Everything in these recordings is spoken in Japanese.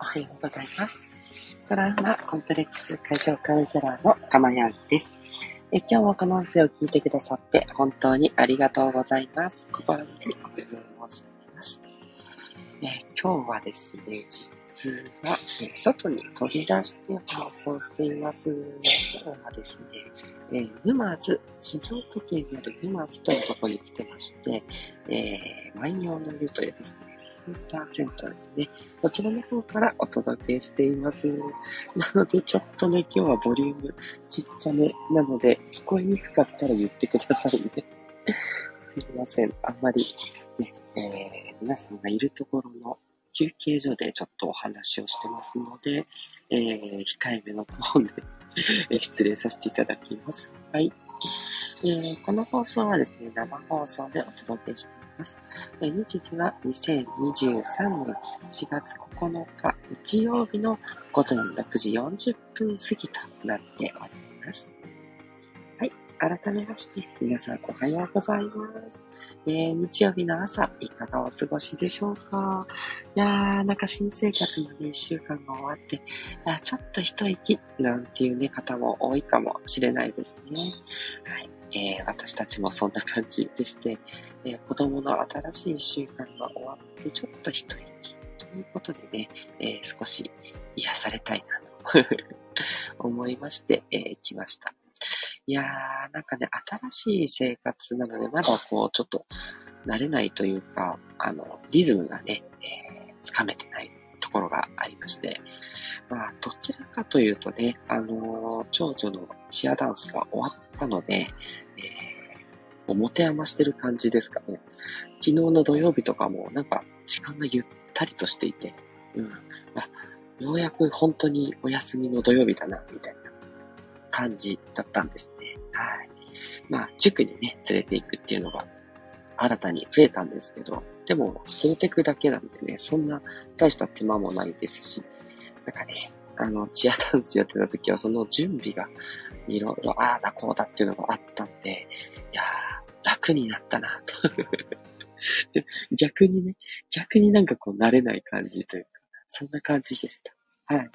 おはようございます。トラウマコンプレックス解消カウンセラーのかまやんです。え今日もこの音声を聞いてくださって本当にありがとうございます。心よりお礼申し上げます。え今日はですね、実は、え外に飛び出して放送しています。今日はですね、え沼津、静岡県にある沼津というところに来てまして、えー、万葉の湯というですね、スーパー銭湯ですね。こちらの方からお届けしています。なので、ちょっとね、今日はボリュームちっちゃめなので、聞こえにくかったら言ってくださいね。すいません。あんまり、ね、えー、皆さんがいるところの休憩所でちょっとお話をしてますので、えー、控えめのトーンで失礼させていただきます。はい。えー、この放送はですね、生放送でお届けしています。えー、日時は2023年4月9日日曜日の午前6時40分過ぎとなっております。はい改めまして、皆さんおはようございます。えー、日曜日の朝、いかがお過ごしでしょうか？いやー、なんか新生活のね、一週間が終わって、あちょっと一息、なんていうね、方も多いかもしれないですね。はい。えー、私たちもそんな感じでして、えー、子供の新しい一週間が終わって、ちょっと一息ということでね、えー、少し癒されたいなと 思いまして、えー、来ました。いやー、なんかね、新しい生活なので、まだこう、ちょっと、慣れないというか、あの、リズムがね、えー、つかめてないところがありまして、まあ、どちらかというとね、あのー、長女のチアダンスが終わったので、えー、持て余してる感じですかね。昨日の土曜日とかも、なんか、時間がゆったりとしていて、うん、あ、ようやく本当にお休みの土曜日だな、みたいな。感じだったんですね。はい。まあ、塾にね、連れて行くっていうのが新たに増えたんですけど、でも、連れてくだけなんでね、そんな大した手間もないですし、なんかね、あの、チアダンスやってた時はその準備がいろいろ、ああだこうだっていうのがあったんで、いやー、楽になったなと 逆にね、逆になんかこう慣れない感じというか、そんな感じでした。はい。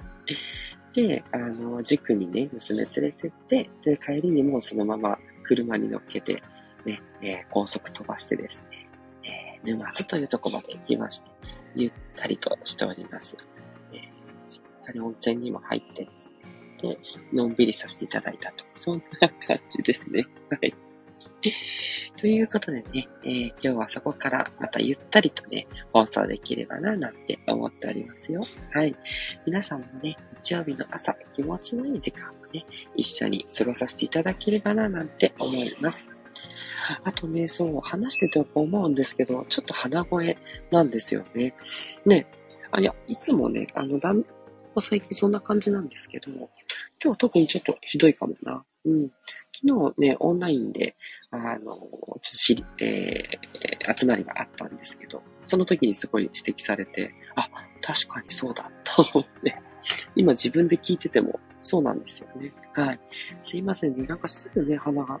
で、あの、塾にね、娘連れてって、で、帰りにもうそのまま車に乗っけて、ね、えー、高速飛ばしてですね、えー、沼津というとこまで行きまして、ゆったりとしております。えー、しっかり温泉にも入ってですね、で、のんびりさせていただいたと。そんな感じですね。はい。ということでね、えー、今日はそこからまたゆったりとね、放送できればな、なんて思っておりますよ。はい。皆さんもね、日曜日の朝、気持ちのいい時間をね、一緒に過ごさせていただければな、なんて思います。あとね、そう、話してて思うんですけど、ちょっと鼻声なんですよね。ね、あ、いや、いつもね、あの、だん、ここ最近そんな感じなんですけど、今日特にちょっとひどいかもな。うん。昨日ね、オンラインで、あの、ちょっと知り、えー、集まりがあったんですけど、その時にすごい指摘されて、あ、確かにそうだ、と思って、今自分で聞いてても、そうなんですよね。はい。すいませんね。なんかすぐね、鼻が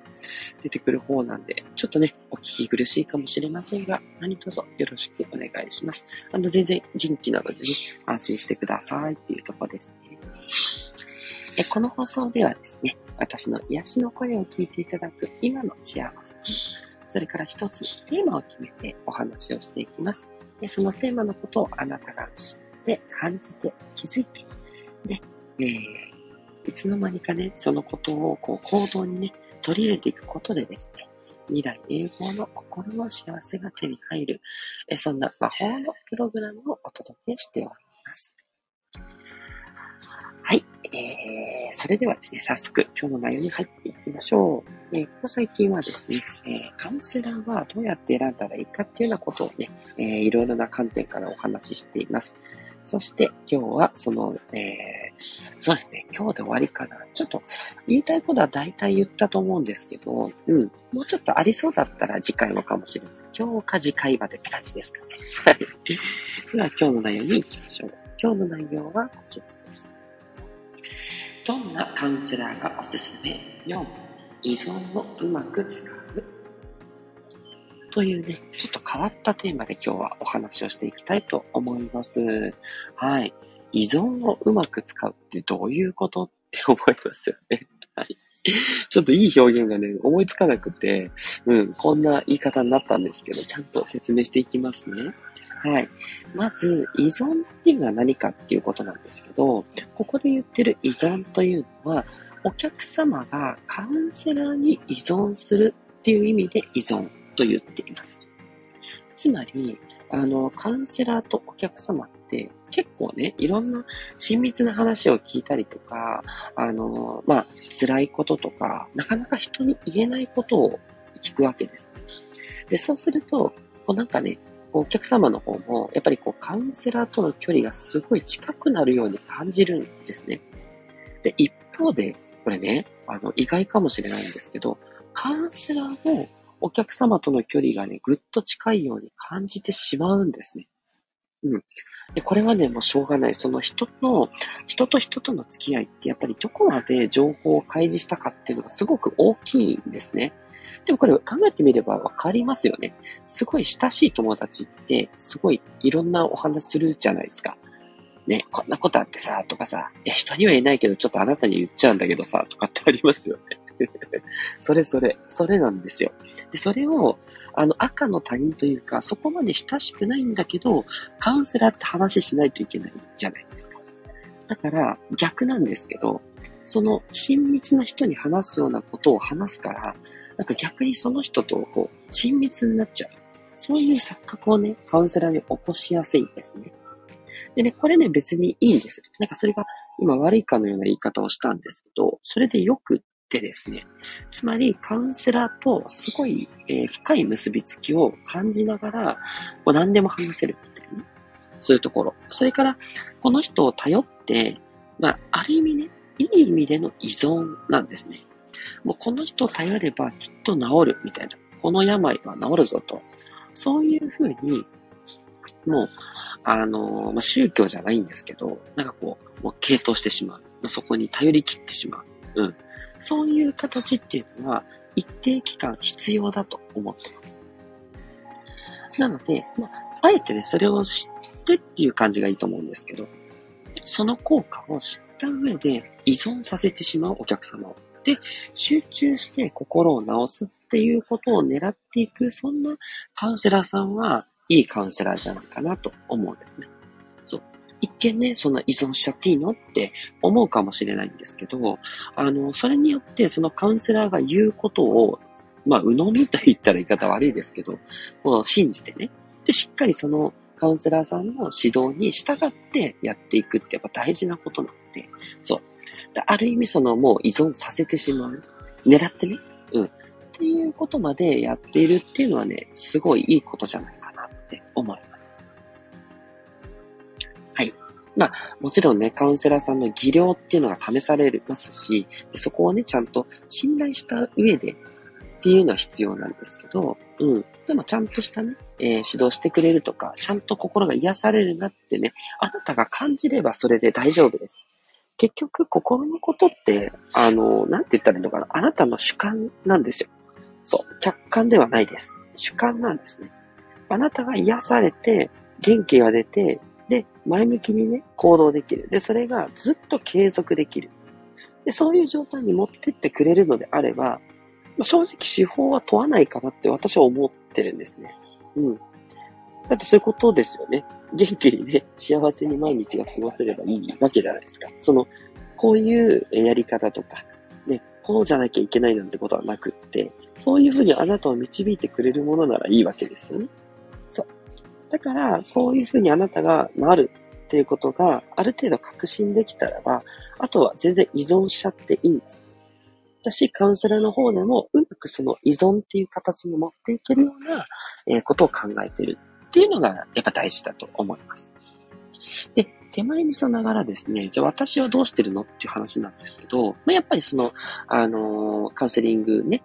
出てくる方なんで、ちょっとね、お聞き苦しいかもしれませんが、何卒よろしくお願いします。あの、全然元気なのでね、安心してくださいっていうとこですね。えこの放送ではですね、私の癒しの声を聞いていただく今の幸せそれから一つテーマを決めてお話をしていきます。でそのテーマのことをあなたが知って、感じて、気づいて、で、えー、いつの間にかね、そのことをこう行動にね、取り入れていくことでですね、未来永劫の心の幸せが手に入る、えそんな魔法のプログラムをお届けしております。はい。えー、それではですね、早速今日の内容に入っていきましょう。えー、ここ最近はですね、えー、カウンセラーはどうやって選んだらいいかっていうようなことをね、えー、いろいろな観点からお話ししています。そして今日はその、えー、そうですね、今日で終わりかな。ちょっと言いたいことは大体言ったと思うんですけど、うん、もうちょっとありそうだったら次回もかもしれません。今日か次回までって感じですかね。はい。では今日の内容に行きましょう。今日の内容はこちら。どんなカウンセラーがおすすめ ?4、依存をうまく使う？というね、ちょっと変わったテーマで今日はお話をしていきたいと思います。はい。依存をうまく使うってどういうことって思いますよね。はい。ちょっといい表現がね、思いつかなくて、うん、こんな言い方になったんですけど、ちゃんと説明していきますね。はい。まず、依存っていうのは何かっていうことなんですけど、ここで言ってる依存というのは、お客様がカウンセラーに依存するっていう意味で依存と言っています。つまり、あの、カウンセラーとお客様って結構ね、いろんな親密な話を聞いたりとか、あの、まあ、辛いこととか、なかなか人に言えないことを聞くわけです。で、そうすると、こうなんかね、お客様の方も、やっぱりこう、カウンセラーとの距離がすごい近くなるように感じるんですね。で、一方で、これね、あの、意外かもしれないんですけど、カウンセラーもお客様との距離がね、ぐっと近いように感じてしまうんですね。うん。で、これはね、もうしょうがない。その人の、人と人との付き合いってやっぱりどこまで情報を開示したかっていうのがすごく大きいんですね。でもこれ考えてみればわかりますよね。すごい親しい友達って、すごいいろんなお話するじゃないですか。ね、こんなことあってさ、とかさ、いや、人には言えないけど、ちょっとあなたに言っちゃうんだけどさ、とかってありますよね。それそれ、それなんですよ。で、それを、あの、赤の他人というか、そこまで親しくないんだけど、カウンセラーって話しないといけないじゃないですか。だから、逆なんですけど、その親密な人に話すようなことを話すから、なんか逆にその人とこう、親密になっちゃう。そういう錯覚をね、カウンセラーに起こしやすいんですね。でね、これね、別にいいんです。なんかそれが今悪いかのような言い方をしたんですけど、それでよくってですね、つまりカウンセラーとすごい、えー、深い結びつきを感じながら、こう何でも話せるっていうね。そういうところ。それから、この人を頼って、まあ、ある意味ね、いい意味での依存なんですね。もうこの人を頼ればきっと治るみたいな。この病は治るぞと。そういうふうに、もう、あの、まあ、宗教じゃないんですけど、なんかこう、もう傾倒してしまう。そこに頼り切ってしまう。うん。そういう形っていうのは、一定期間必要だと思ってます。なので、まあ、あえてね、それを知ってっていう感じがいいと思うんですけど、その効果を知った上で依存させてしまうお客様を。で、集中して心を治すっていうことを狙っていく、そんなカウンセラーさんはいいカウンセラーじゃないかなと思うんですね。そう。一見ね、そんな依存しちゃっていいのって思うかもしれないんですけど、あの、それによってそのカウンセラーが言うことを、まあ、鵜呑みと言ったら言い方悪いですけど、もう信じてね。で、しっかりそのカウンセラーさんの指導に従ってやっていくってやっぱ大事なことなの、そう。ある意味そのもう依存させてしまう。狙ってね。うん。っていうことまでやっているっていうのはね、すごいいいことじゃないかなって思います。はい。まあ、もちろんね、カウンセラーさんの技量っていうのが試されますし、そこをね、ちゃんと信頼した上でっていうのは必要なんですけど、うん。でもちゃんとしたね、えー、指導してくれるとか、ちゃんと心が癒されるなってね、あなたが感じればそれで大丈夫です。結局、心のことって、あの、なんて言ったらいいのかな。あなたの主観なんですよ。そう。客観ではないです。主観なんですね。あなたが癒されて、元気が出て、で、前向きにね、行動できる。で、それがずっと継続できる。で、そういう状態に持ってってくれるのであれば、正直手法は問わないかなって私は思ってるんですね。うん。だってそういうことですよね。元気にね、幸せに毎日が過ごせればいいわけじゃないですか。その、こういうやり方とか、ね、こうじゃなきゃいけないなんてことはなくって、そういうふうにあなたを導いてくれるものならいいわけですよね。そう。だから、そういうふうにあなたがなるっていうことがある程度確信できたらば、あとは全然依存しちゃっていいんです。だし、カウンセラーの方でもうまくその依存っていう形に持っていけるような、えことを考えてるっていうのがやっぱ大事だと思います。で、手前味噌ながらですね、じゃあ私はどうしてるのっていう話なんですけど、まあ、やっぱりその、あのー、カウンセリングね、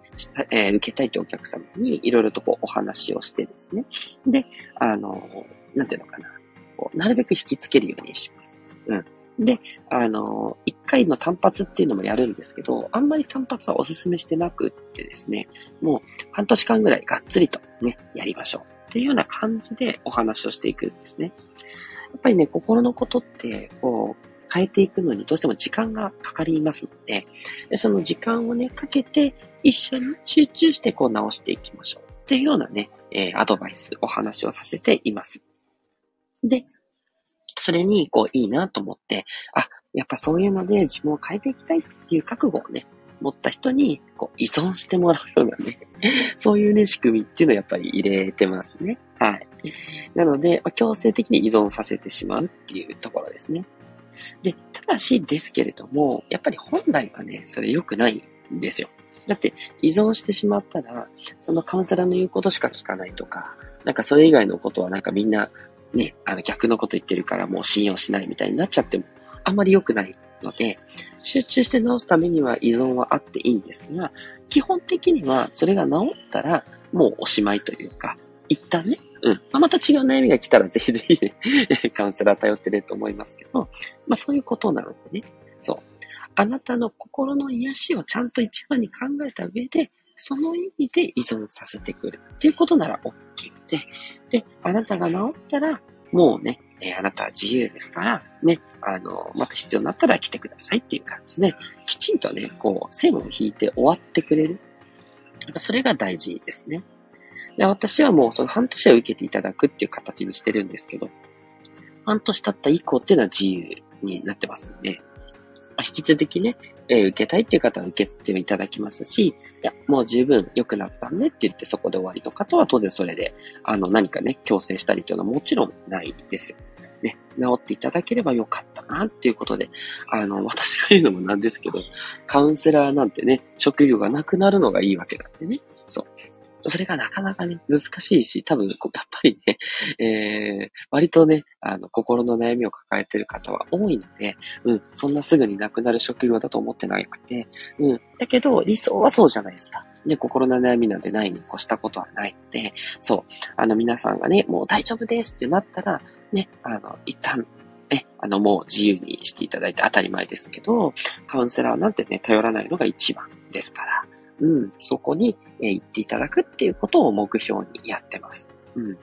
えー、受けたいってお客様にいろいろとこうお話をしてですね。で、あのー、なんていうのかな。こうなるべく引きつけるようにします。うん。で、あの、一回の単発っていうのもやるんですけど、あんまり単発はお勧めしてなくってですね、もう半年間ぐらいがっつりとね、やりましょう。っていうような感じでお話をしていくんですね。やっぱりね、心のことって、こう、変えていくのにどうしても時間がかかりますので、でその時間をね、かけて一緒に集中してこう直していきましょうっていうようなね、えー、アドバイス、お話をさせています。で、それにこういいなと思って、あ、やっぱそういうので自分を変えていきたいっていう覚悟をね、持った人にこう依存してもらうようなね、そういうね、仕組みっていうのをやっぱり入れてますね。はい。なので、まあ、強制的に依存させてしまうっていうところですね。で、ただしですけれども、やっぱり本来はね、それ良くないんですよ。だって依存してしまったら、そのカウンセラーの言うことしか聞かないとか、なんかそれ以外のことはなんかみんなね、あの逆のこと言ってるからもう信用しないみたいになっちゃってもあんまり良くないので、集中して治すためには依存はあっていいんですが、基本的にはそれが治ったらもうおしまいというか、一旦ね、うん。まあ、また違う悩みが来たらぜひぜひ、カウンセラー頼ってねと思いますけど、まあそういうことなのでね。そう。あなたの心の癒しをちゃんと一番に考えた上で、その意味で依存させてくるっていうことなら OK で、で、あなたが治ったら、もうね、えー、あなたは自由ですから、ね、あの、また必要になったら来てくださいっていう感じで、きちんとね、こう、線を引いて終わってくれる。それが大事ですね。で私はもうその半年は受けていただくっていう形にしてるんですけど、半年経った以降っていうのは自由になってますんで、まあ、引き続きね、えー、受けたいっていう方は受けていただきますし、いや、もう十分良くなったねって言ってそこで終わりの方は当然それで、あの、何かね、強制したりっていうのはもちろんないですよ。ね、治っていただければよかったなっていうことで、あの、私が言うのもなんですけど、カウンセラーなんてね、職業がなくなるのがいいわけなんでね。そう。それがなかなかね、難しいし、多分、やっぱりね、えー、割とね、あの、心の悩みを抱えてる方は多いので、うん、そんなすぐになくなる職業だと思ってなくて、うん、だけど、理想はそうじゃないですか。ね、心の悩みなんてないに越したことはないので、そう、あの、皆さんがね、もう大丈夫ですってなったら、ね、あの、一旦、ね、あの、もう自由にしていただいて当たり前ですけど、カウンセラーなんてね、頼らないのが一番ですから、うん、そこに、え行っていただくっていうことを目標にやってます。うん。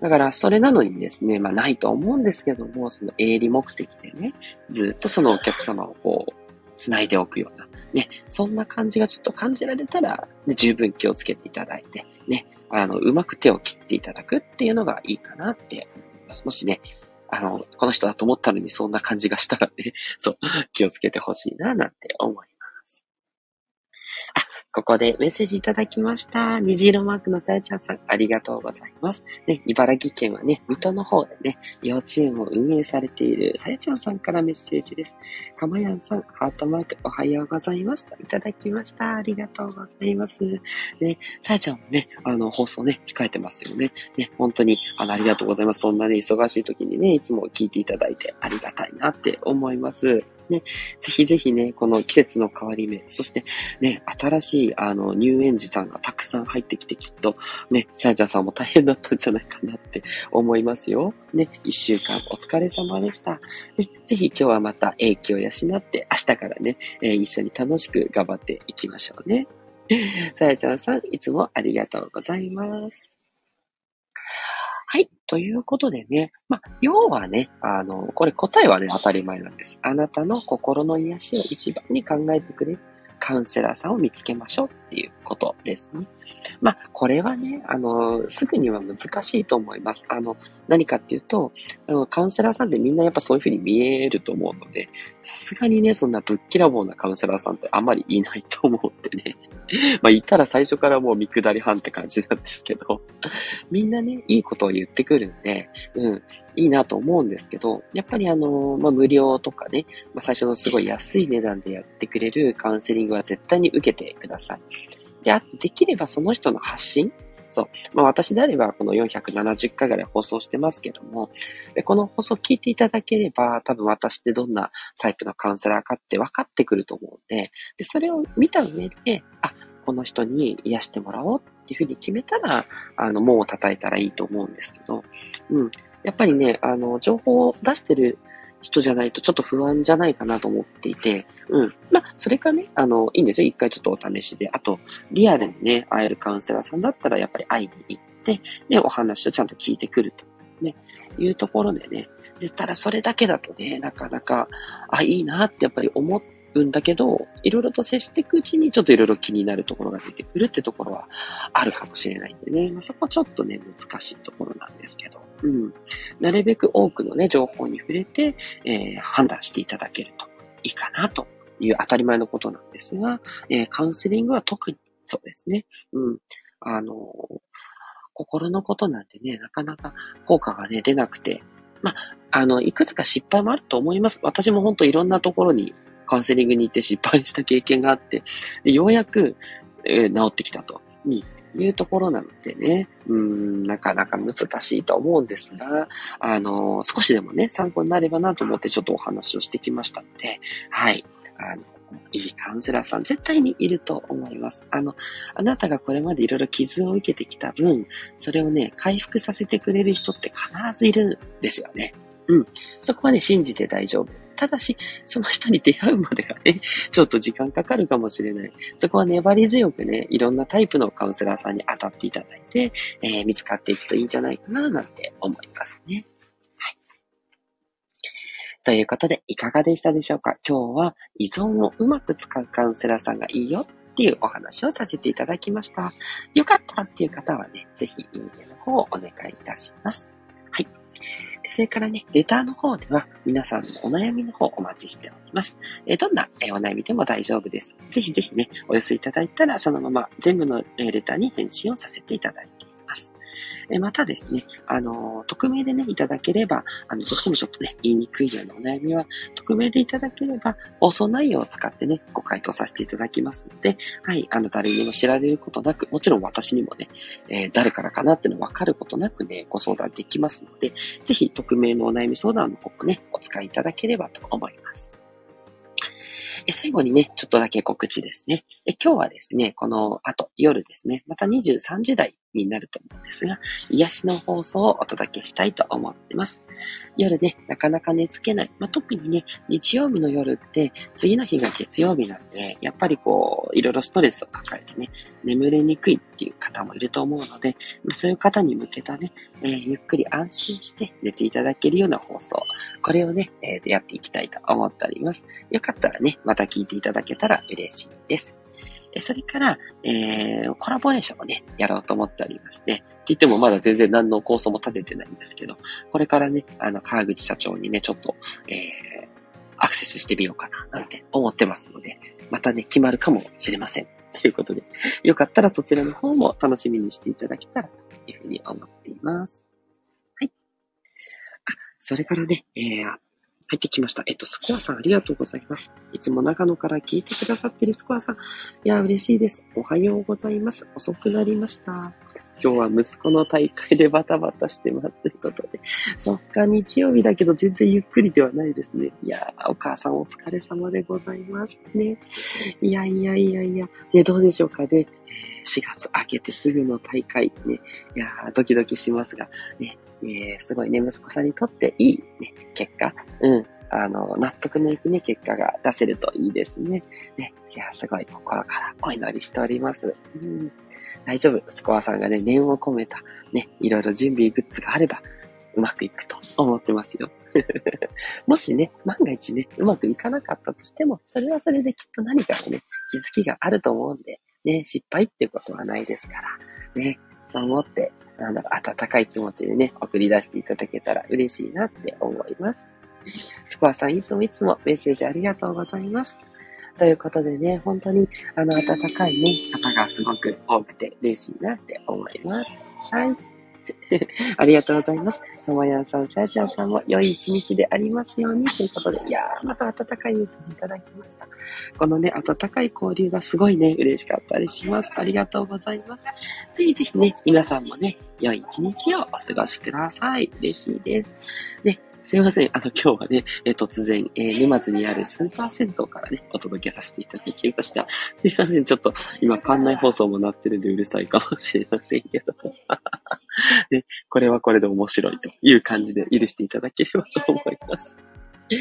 だから、それなのにですね、まあないと思うんですけども、その営利目的でね、ずっとそのお客様をこう、繋いでおくような、ね、そんな感じがちょっと感じられたら、ね、十分気をつけていただいて、ね、あの、うまく手を切っていただくっていうのがいいかなって思います。もしね、あの、この人だと思ったのにそんな感じがしたらね、そう、気をつけてほしいな、なんて思いここでメッセージいただきました。虹色マークのさやちゃんさん、ありがとうございます。ね、茨城県はね、水戸の方でね、幼稚園を運営されているさやちゃんさんからメッセージです。かまやんさん、ハートマークおはようございます。いただきました。ありがとうございます。ね、さやちゃんもね、あの、放送ね、控えてますよね。ね、本当に、あの、ありがとうございます。そんなね、忙しい時にね、いつも聞いていただいてありがたいなって思います。ね、ぜひぜひね、この季節の変わり目、そしてね、新しいあの入園児さんがたくさん入ってきてきっとね、サイジャーさんも大変だったんじゃないかなって思いますよ。ね、一週間お疲れ様でした。ね、ぜひ今日はまた英気を養って明日からね、えー、一緒に楽しく頑張っていきましょうね。さやちゃんさん、いつもありがとうございます。はい。ということでね、まあ、要はね、あの、これ答えはね、当たり前なんです。あなたの心の癒しを一番に考えてくれるカウンセラーさんを見つけましょうっていうことですね。まあ、これはね、あの、すぐには難しいと思います。あの、何かっていうと、あの、カウンセラーさんってみんなやっぱそういうふうに見えると思うので、さすがにね、そんなぶっきらぼうなカウンセラーさんってあんまりいないと思ってね。まあ、いたら最初からもう見下り班って感じなんですけど、みんなね、いいことを言ってくるんで、うん、いいなと思うんですけど、やっぱりあの、まあ、無料とかね、まあ、最初のすごい安い値段でやってくれるカウンセリングは絶対に受けてください。で、あと、できればその人の発信？そう。まあ私であればこの470回ぐらい放送してますけども、でこの放送聞いていただければ多分私ってどんなタイプのカウンセラーかって分かってくると思うんで、で、それを見た上で、あ、この人に癒してもらおうっていうふうに決めたら、あの、門を叩いたらいいと思うんですけど、うん。やっぱりね、あの、情報を出してる人じゃないとちょっと不安じゃないかなと思っていて、うん。まあ、それかね、あの、いいんですよ。一回ちょっとお試しで。あと、リアルにね、会えるカウンセラーさんだったら、やっぱり会いに行って、ね、お話をちゃんと聞いてくると。ね、いうところでね、でただそれだけだとね、なかなか、あ、いいなってやっぱり思っうんだけど、いろいろと接していくうちにちょっといろいろ気になるところが出てくるってところはあるかもしれないんでね、まあ、そこちょっとね、難しいところなんですけど、うん。なるべく多くのね、情報に触れて、えー、判断していただけるといいかなという当たり前のことなんですが、えー、カウンセリングは特にそうですね。うん。あの心のことなんてね、なかなか効果がね、出なくて、まあ、あの、いくつか失敗もあると思います。私も本当いろんなところにカウンセリングに行って失敗した経験があって、でようやく、えー、治ってきたと、にいうところなのでね、うん、なかなか難しいと思うんですが、あの、少しでもね、参考になればなと思ってちょっとお話をしてきましたので、はい。あの、いいカウンセラーさん絶対にいると思います。あの、あなたがこれまでいろいろ傷を受けてきた分、それをね、回復させてくれる人って必ずいるんですよね。うん。そこはね、信じて大丈夫。ただし、その人に出会うまでがね、ちょっと時間かかるかもしれない。そこは粘り強くね、いろんなタイプのカウンセラーさんに当たっていただいて、えー、見つかっていくといいんじゃないかな、なんて思いますね。ということで、いかがでしたでしょうか？今日は依存をうまく使うカウンセラーさんがいいよっていうお話をさせていただきました。よかったっていう方はね、ぜひいいねの方をお願いいたします。それからね、レターの方では皆さんのお悩みの方お待ちしております。えどんなお悩みでも大丈夫です。ぜひぜひね、お寄せいただいたらそのまま全部のレターに返信をさせていただいてえまたですね、あの、匿名でね、いただければ、あの、どうしてもちょっとね、言いにくいようなお悩みは、匿名でいただければ、放送内容を使ってね、ご回答させていただきますので、はい、あの、誰にも知られることなく、もちろん私にもね、えー、誰からかなっての分かることなくね、ご相談できますので、ぜひ、匿名のお悩み相談の方もね、お使いいただければと思います。え最後にね、ちょっとだけ告知ですね。え今日はですね、この後、夜ですね、また23時台になると思うんですが、癒しの放送をお届けしたいと思ってます。夜ね、なかなか寝つけない。まあ、特にね、日曜日の夜って、次の日が月曜日なんで、やっぱりこう、いろいろストレスを抱えてね、眠れにくいっていう方もいると思うので、ま、そういう方に向けたね、えー、ゆっくり安心して寝ていただけるような放送。これをね、えー、やっていきたいと思っております。よかったらね、また聞いていただけたら嬉しいです。それから、えー、コラボレーションをね、やろうと思っておりまして、って言ってもまだ全然何の構想も立ててないんですけど、これからね、あの、川口社長にね、ちょっと、えー、アクセスしてみようかな、なんて思ってますので、またね、決まるかもしれません。ということで、よかったらそちらの方も楽しみにしていただけたらというふうに思っています。はい。あ、それからね、えー、入ってきました。えっと、スコアさんありがとうございます。いつも長野から聞いてくださってるスコアさん。いや、嬉しいです。おはようございます。遅くなりました。今日は息子の大会でバタバタしてます。ということで。そっか、日曜日だけど全然ゆっくりではないですね。いやーお母さんお疲れ様でございますね。いやいやいやいや。ね、どうでしょうかね。4月明けてすぐの大会ね。いやードキドキしますが、ね、えー、すごいね、息子さんにとっていい、ね、結果、うん、あの、納得のいくね、結果が出せるといいですね。ね、いや、すごい心からお祈りしております。うん、大丈夫。スコアさんがね、念を込めた、ね、いろいろ準備グッズがあれば、うまくいくと思ってますよ。もしね、万が一ね、うまくいかなかったとしても、それはそれできっと何かのね、気づきがあると思うんで、ね、失敗っていうことはないですから、ね、そう思って、なんだろう、温かい気持ちでね、送り出していただけたら嬉しいなって思います。スコアさん、いつもいつもメッセージありがとうございます。ということでね、本当に、あの、温かいね、方がすごく多くて嬉しいなって思います。はい。ありがとうございます。ともやんさん、さやちゃんさんも良い一日でありますようにということで、いやー、また温かいメッセージいただきました。このね、温かい交流がすごいね、嬉しかったりします。ありがとうございます。ぜひぜひね、皆さんもね、良い一日をお過ごしください。嬉しいです。ね、すいません。あの、今日はね、え、突然、えー、沼津にあるスーパー銭湯からね、お届けさせていただきました。すいません。ちょっと、今、館内放送もなってるんでうるさいかもしれませんけど。ね、これはこれで面白いという感じで許していただければと思います。え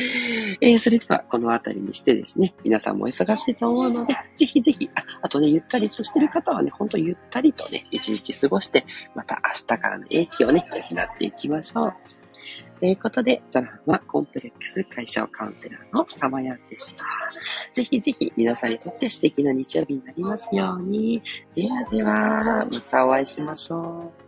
ー、それでは、この辺りにしてですね、皆さんもお忙しいと思うので、ぜひぜひ、ああとね、ゆったりとしてる方はね、ほんとゆったりとね、一日過ごして、また明日からの英気をね、養っていきましょう。ということで、ドラマコンプレックス解消カウンセラーのかまやんでした。ぜひぜひ皆さんにとって素敵な日曜日になりますように。ではでは、またお会いしましょう。